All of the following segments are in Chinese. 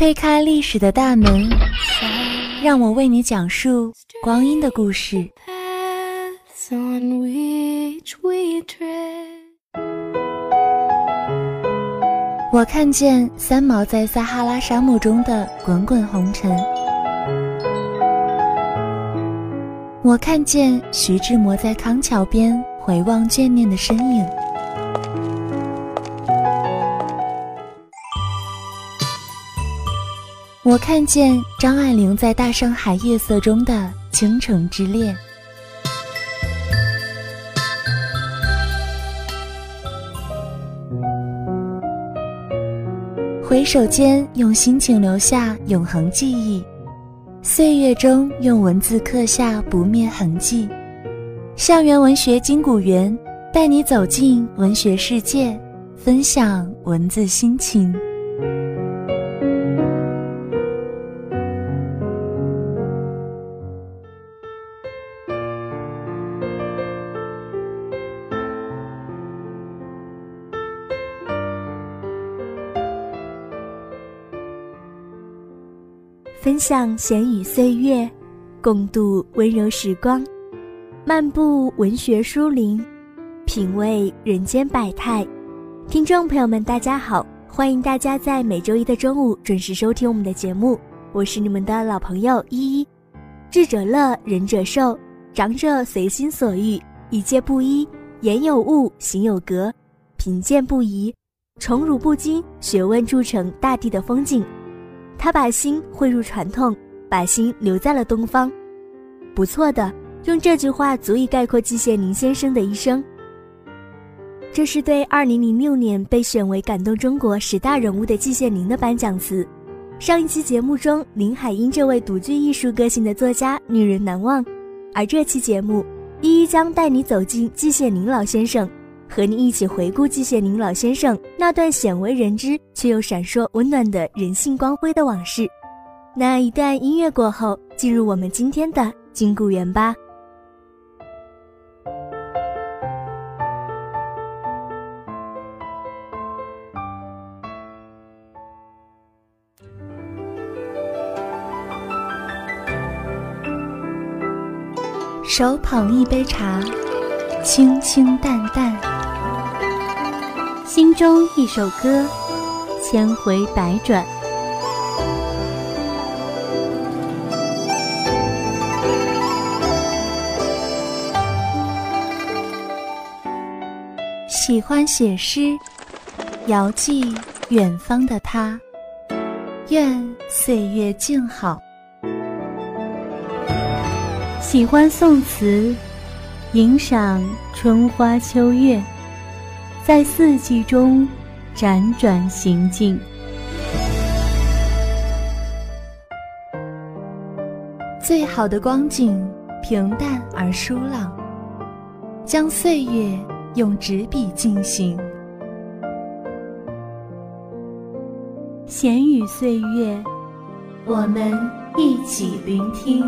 推开历史的大门，让我为你讲述光阴的故事。我看见三毛在撒哈拉沙漠中的滚滚红尘，我看见徐志摩在康桥边回望眷恋的身影。我看见张爱玲在大上海夜色中的倾城之恋，回首间用心情留下永恒记忆，岁月中用文字刻下不灭痕迹。校园文学金谷园带你走进文学世界，分享文字心情。分享闲语岁月，共度温柔时光，漫步文学书林，品味人间百态。听众朋友们，大家好，欢迎大家在每周一的中午准时收听我们的节目，我是你们的老朋友依依。智者乐，仁者寿，长者随心所欲，一介布衣，言有物，行有格，贫贱不移，宠辱不惊，学问铸成大地的风景。他把心汇入传统，把心留在了东方。不错的，用这句话足以概括季羡林先生的一生。这是对2006年被选为感动中国十大人物的季羡林的颁奖词。上一期节目中，林海音这位独具艺术个性的作家令人难忘，而这期节目，一一将带你走进季羡林老先生。和你一起回顾季羡林老先生那段鲜为人知却又闪烁温暖的人性光辉的往事。那一段音乐过后，进入我们今天的金谷园吧。手捧一杯茶，清清淡淡。心中一首歌，千回百转。喜欢写诗，遥寄远方的他。愿岁月静好。喜欢宋词，吟赏春花秋月。在四季中辗转行进，最好的光景平淡而舒朗，将岁月用纸笔进行。闲语岁月，我们一起聆听。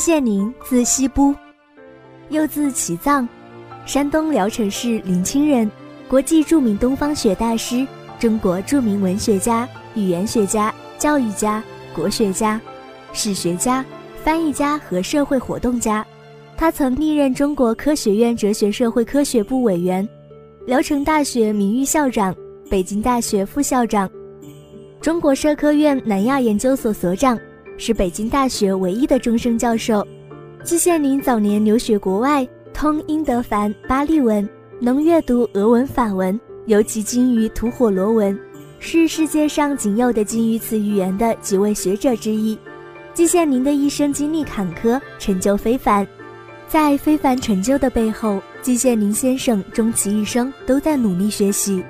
谢宁，字希波，又字启藏，山东聊城市临清人，国际著名东方学大师，中国著名文学家、语言学家、教育家、国学家、史学家、翻译家和社会活动家。他曾历任中国科学院哲学社会科学部委员，聊城大学名誉校长，北京大学副校长，中国社科院南亚研究所所长。是北京大学唯一的终生教授。季羡林早年留学国外，通英德法巴利文，能阅读俄文法文，尤其精于吐火罗文，是世界上仅有的精于此语言的几位学者之一。季羡林的一生经历坎坷，成就非凡。在非凡成就的背后，季羡林先生终其一生都在努力学习。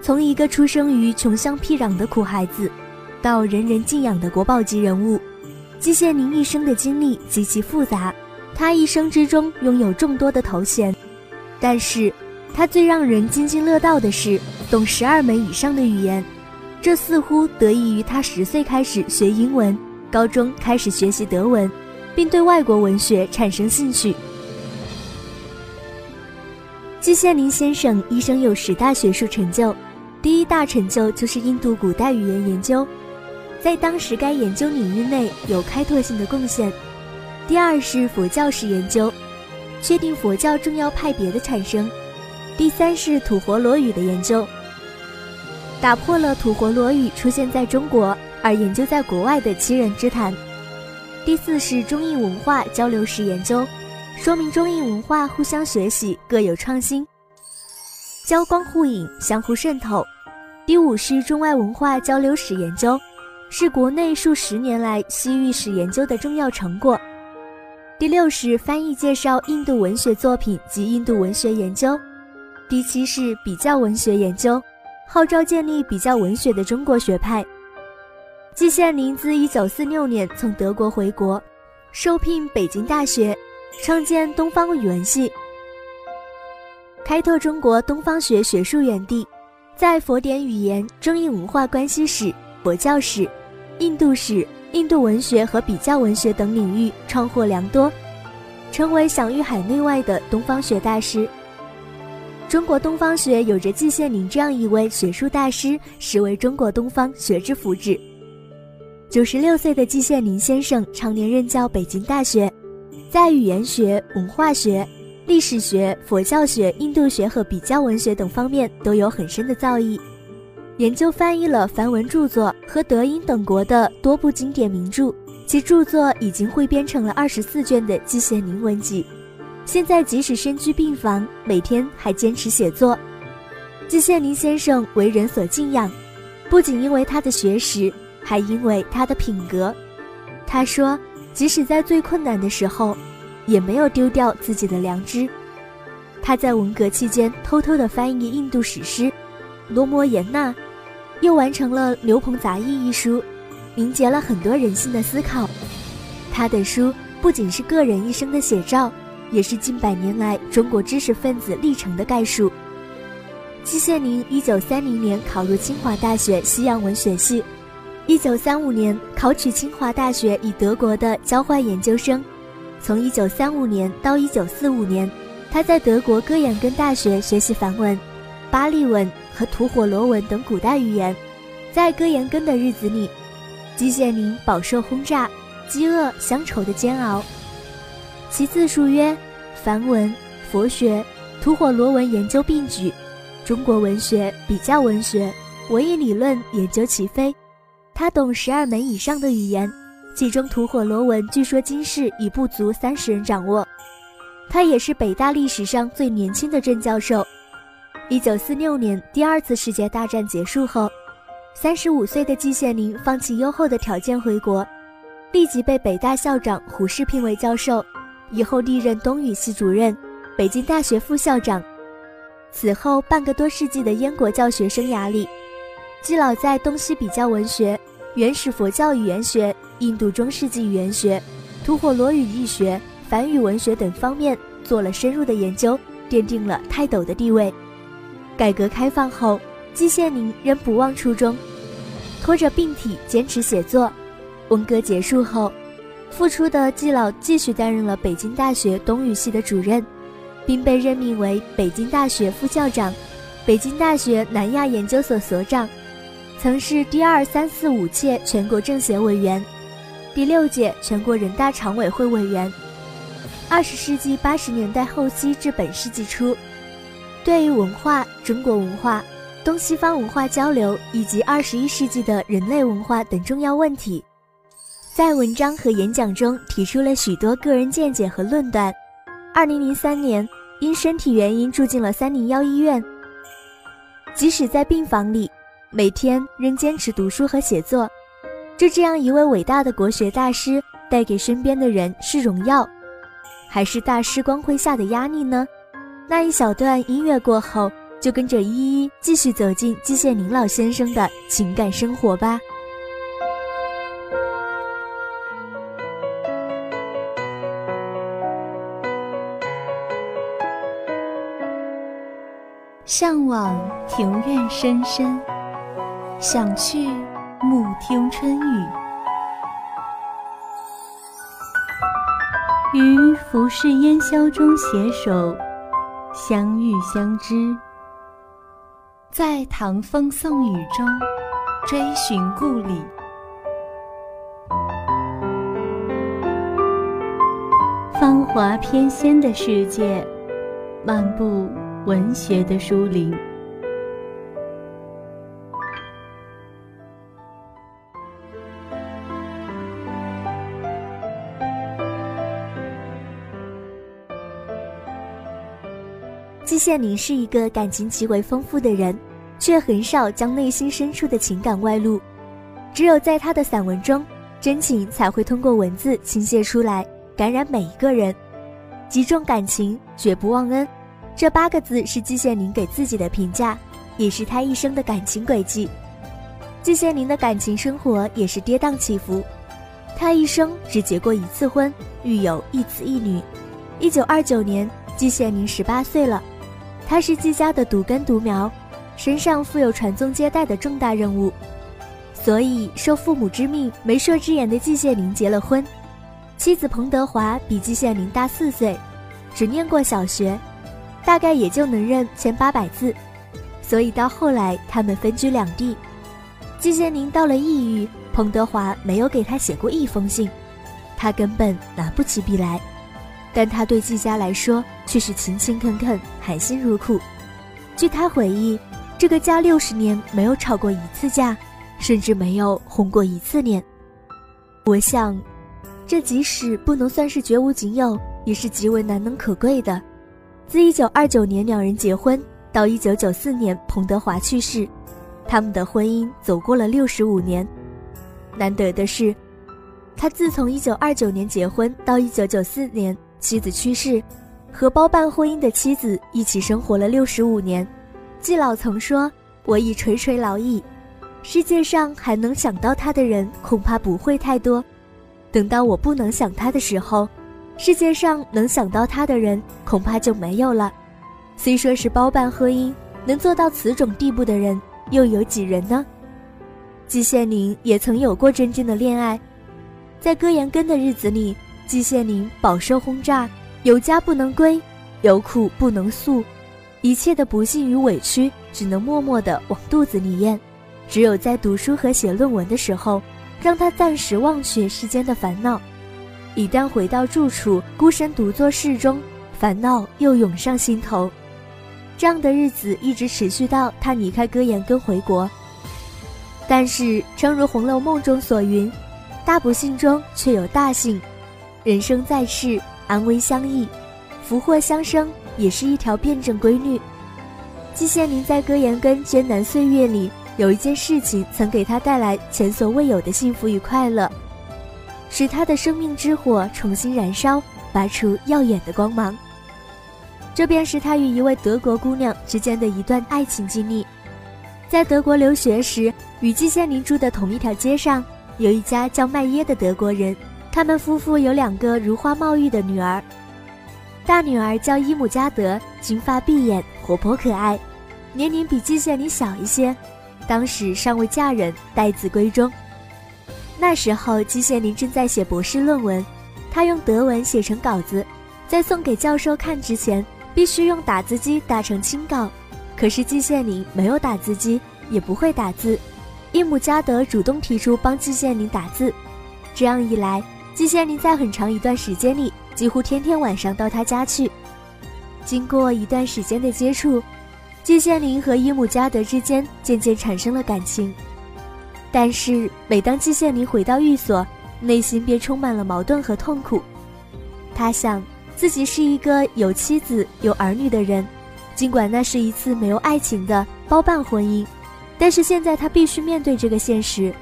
从一个出生于穷乡僻壤的苦孩子。到人人敬仰的国宝级人物，季羡林一生的经历极其复杂。他一生之中拥有众多的头衔，但是，他最让人津津乐道的是懂十二门以上的语言，这似乎得益于他十岁开始学英文，高中开始学习德文，并对外国文学产生兴趣。季羡林先生一生有十大学术成就，第一大成就就是印度古代语言研究，在当时该研究领域内有开拓性的贡献。第二是佛教史研究，确定佛教重要派别的产生。第三是吐火罗语的研究，打破了吐火罗语出现在中国而研究在国外的七人之谈。第四是中印文化交流史研究，说明中印文化互相学习，各有创新，交光互影，相互渗透。第五是中外文化交流史研究，是国内数十年来西域史研究的重要成果。第六是翻译介绍印度文学作品及印度文学研究，第七是比较文学研究，号召建立比较文学的中国学派。季羡林自一九四六年从德国回国，受聘北京大学，创建东方语文系，开拓中国东方学学术园地，在佛典语言、中印文化关系史、佛教史、印度史。印度文学和比较文学等领域创获良多，成为享誉海内外的东方学大师。中国东方学有着季羡林这样一位学术大师，实为中国东方学之福祉。九十六岁的季羡林先生常年任教北京大学，在语言学、文化学、历史学、佛教学、印度学和比较文学等方面都有很深的造诣。研究翻译了梵文著作和德英等国的多部经典名著，其著作已经汇编成了二十四卷的《季羡林文集》。现在即使身居病房，每天还坚持写作。季羡林先生为人所敬仰，不仅因为他的学识，还因为他的品格。他说，即使在最困难的时候，也没有丢掉自己的良知。他在文革期间偷偷地翻译印度史诗《罗摩衍那》。又完成了《刘鹏杂忆》一书，凝结了很多人性的思考。他的书不仅是个人一生的写照，也是近百年来中国知识分子历程的概述。季羡林一九三零年考入清华大学西洋文学系，一九三五年考取清华大学以德国的交换研究生。从一九三五年到一九四五年，他在德国哥廷根大学学习梵文、巴利文。和吐火罗文等古代语言，在哥廷根的日子里，季羡林饱受轰炸、饥饿、乡愁的煎熬。其自述曰：“梵文、佛学、吐火罗文研究并举，中国文学、比较文学、文艺理论研究齐飞。他懂十二门以上的语言，其中吐火罗文据说今世已不足三十人掌握。他也是北大历史上最年轻的正教授。”一九四六年，第二次世界大战结束后，三十五岁的季羡林放弃优厚的条件回国，立即被北大校长胡适聘为教授，以后历任东语系主任、北京大学副校长。此后半个多世纪的燕国教学生涯里，季老在东西比较文学、原始佛教语言学、印度中世纪语言学、吐火罗语译学、梵语文学等方面做了深入的研究，奠定了泰斗的地位。改革开放后，季羡林仍不忘初衷，拖着病体坚持写作。文革结束后，复出的季老继续担任了北京大学东语系的主任，并被任命为北京大学副校长、北京大学南亚研究所所长，曾是第二、三、四、五届全国政协委员，第六届全国人大常委会委员。二十世纪八十年代后期至本世纪初。对于文化、中国文化、东西方文化交流以及二十一世纪的人类文化等重要问题，在文章和演讲中提出了许多个人见解和论断。二零零三年，因身体原因住进了三零幺医院。即使在病房里，每天仍坚持读书和写作。就这样一位伟大的国学大师，带给身边的人是荣耀，还是大师光辉下的压力呢？那一小段音乐过后，就跟着依依继续走进季羡林老先生的情感生活吧。向往庭院深深，想去暮听春雨。于浮世烟消中携手，相遇相知，在唐风宋雨中追寻故里。芳华翩跹的世界，漫步文学的书林。季羡林是一个感情极为丰富的人，却很少将内心深处的情感外露。只有在他的散文中，真情才会通过文字倾泻出来。感染每一个人，极重感情，绝不忘恩。这八个字是季羡林给自己的评价，也是他一生的感情轨迹。季羡林的感情生活也是跌宕起伏，他一生只结过一次婚，育有一子一女。一九二九年，季羡林十八岁了，他是季家的独根独苗，身上负有传宗接代的重大任务，所以受父母之命，媒妁之言的季羡林结了婚。妻子彭德华比季羡林大四岁，只念过小学，大概也就能认千八百字，所以到后来他们分居两地。季羡林到了异域，彭德华没有给他写过一封信，他根本拿不起笔来，但他对季家来说却是勤勤恳恳、含辛茹苦。据他回忆，这个家六十年没有吵过一次架，甚至没有红过一次脸。我想。这即使不能算是绝无仅有，也是极为难能可贵的。自一九二九年两人结婚到一九九四年彭德华去世，他们的婚姻走过了六十五年。难得的是，他自从一九二九年结婚到一九九四年妻子去世，和包办婚姻的妻子一起生活了六十五年。季老曾说：“我已垂垂老矣，世界上还能想到他的人恐怕不会太多。”等到我不能想他的时候，世界上能想到他的人恐怕就没有了。虽说是包办婚姻，能做到此种地步的人又有几人呢？季羡林也曾有过真正的恋爱，在歌延根的日子里，季羡林饱受轰炸，有家不能归，有苦不能诉，一切的不幸与委屈只能默默地往肚子里咽，只有在读书和写论文的时候。让他暂时忘却世间的烦恼，一旦回到住处，孤身独坐室中，烦恼又涌上心头。这样的日子一直持续到他离开歌延根回国。但是，正如《红楼梦》中所云：“大不幸中却有大幸，人生在世，安危相依，福祸相生，也是一条辩证规律。”季羡林在歌延根艰难岁月里。有一件事情曾给他带来前所未有的幸福与快乐，使他的生命之火重新燃烧，发出耀眼的光芒。这便是他与一位德国姑娘之间的一段爱情经历。在德国留学时，与季羡林住的同一条街上，有一家叫麦耶的德国人。他们夫妇有两个如花貌玉的女儿，大女儿叫伊姆加德，金发碧眼，活泼可爱，年龄比季羡林小一些。当时尚未嫁人，待字闺中。那时候，季羡林正在写博士论文，他用德文写成稿子，在送给教授看之前，必须用打字机打成清稿。可是季羡林没有打字机，也不会打字。伊姆加德主动提出帮季羡林打字，这样一来，季羡林在很长一段时间里几乎天天晚上到他家去。经过一段时间的接触。季羡林和伊姆加德之间渐渐产生了感情，但是每当季羡林回到寓所，内心便充满了矛盾和痛苦。他想自己是一个有妻子有儿女的人，尽管那是一次没有爱情的包办婚姻，但是现在他必须面对这个现实。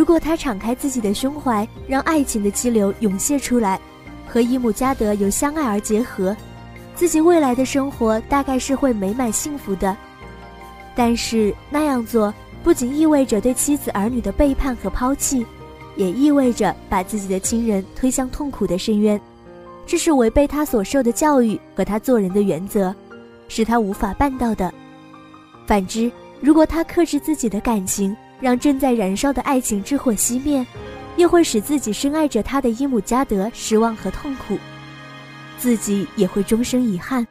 如果他敞开自己的胸怀，让爱情的激流涌泻出来，和伊姆加德由相爱而结合。自己未来的生活大概是会美满幸福的，但是那样做不仅意味着对妻子儿女的背叛和抛弃，也意味着把自己的亲人推向痛苦的深渊，这是违背他所受的教育和他做人的原则，是他无法办到的。反之，如果他克制自己的感情，让正在燃烧的爱情之火熄灭，又会使自己深爱着他的伊姆加德失望和痛苦，自己也会终生遗憾。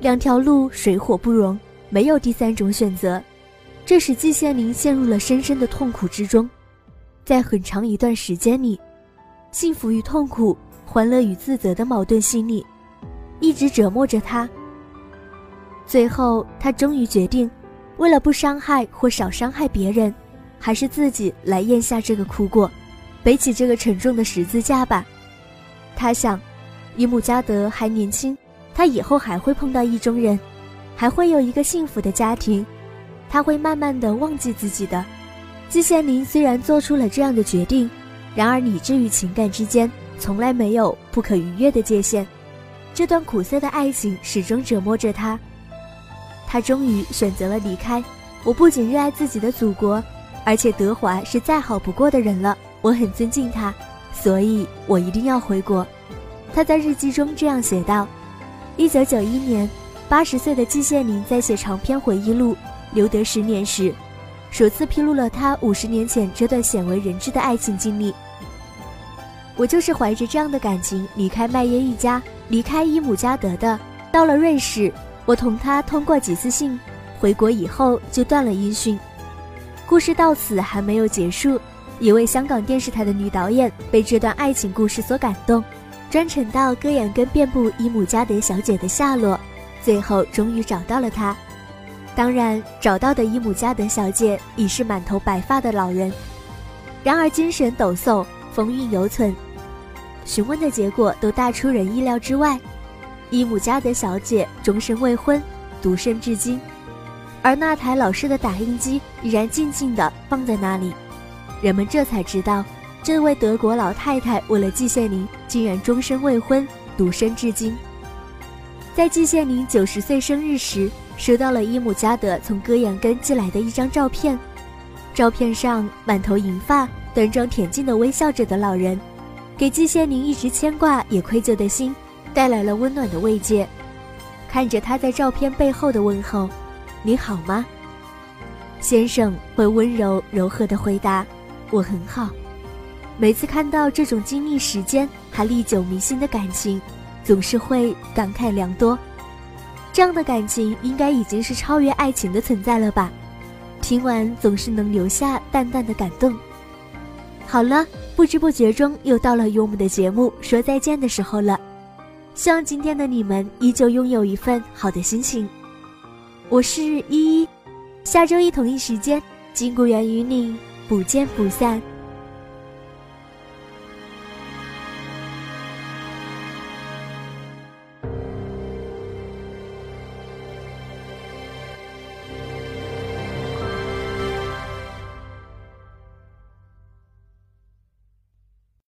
两条路水火不容，没有第三种选择，这使季羡林陷入了深深的痛苦之中。在很长一段时间里，幸福与痛苦、欢乐与自责的矛盾心理，一直折磨着他。最后，他终于决定，为了不伤害或少伤害别人，还是自己来咽下这个苦果，背起这个沉重的十字架吧。他想，伊姆加德还年轻，他以后还会碰到意中人，还会有一个幸福的家庭，他会慢慢的忘记自己的。季羡林虽然做出了这样的决定，然而理智与情感之间从来没有不可逾越的界限。这段苦涩的爱情始终折磨着他。他终于选择了离开。我不仅热爱自己的祖国，而且德华是再好不过的人了。我很尊敬他，所以我一定要回国。他在日记中这样写道：一九九一年，八十岁的季羡林在写长篇回忆录《留德十年》时。首次披露了他五十年前这段鲜为人知的爱情经历。我就是怀着这样的感情离开麦耶一家，离开伊姆加德的。到了瑞士，我同他通过几次信，回国以后就断了音讯。故事到此还没有结束。一位香港电视台的女导演被这段爱情故事所感动，专程到戈雅根遍布伊姆加德小姐的下落，最后终于找到了她。当然，找到的伊姆加德小姐已是满头白发的老人，然而精神抖擞，风韵犹存。询问的结果都大出人意料之外，伊姆加德小姐终身未婚，独身至今，而那台老式的打印机依然静静地放在那里。人们这才知道，这位德国老太太为了季羡林，竟然终身未婚，独身至今。在季羡林九十岁生日时。收到了伊姆加德从戈扬根寄来的一张照片，照片上满头银发、端庄恬静的微笑着的老人，给季羡林一直牵挂也愧疚的心带来了温暖的慰藉。看着他在照片背后的问候：“你好吗？”先生会温柔柔和的回答：“我很好。”每次看到这种经历时间还历久弥新的感情，总是会感慨良多。这样的感情应该已经是超越爱情的存在了吧？听完总是能留下淡淡的感动。好了，不知不觉中又到了与我们的节目说再见的时候了。希望今天的你们依旧拥有一份好的心情。我是依依，下周一同一时间，金谷园与你不见不散。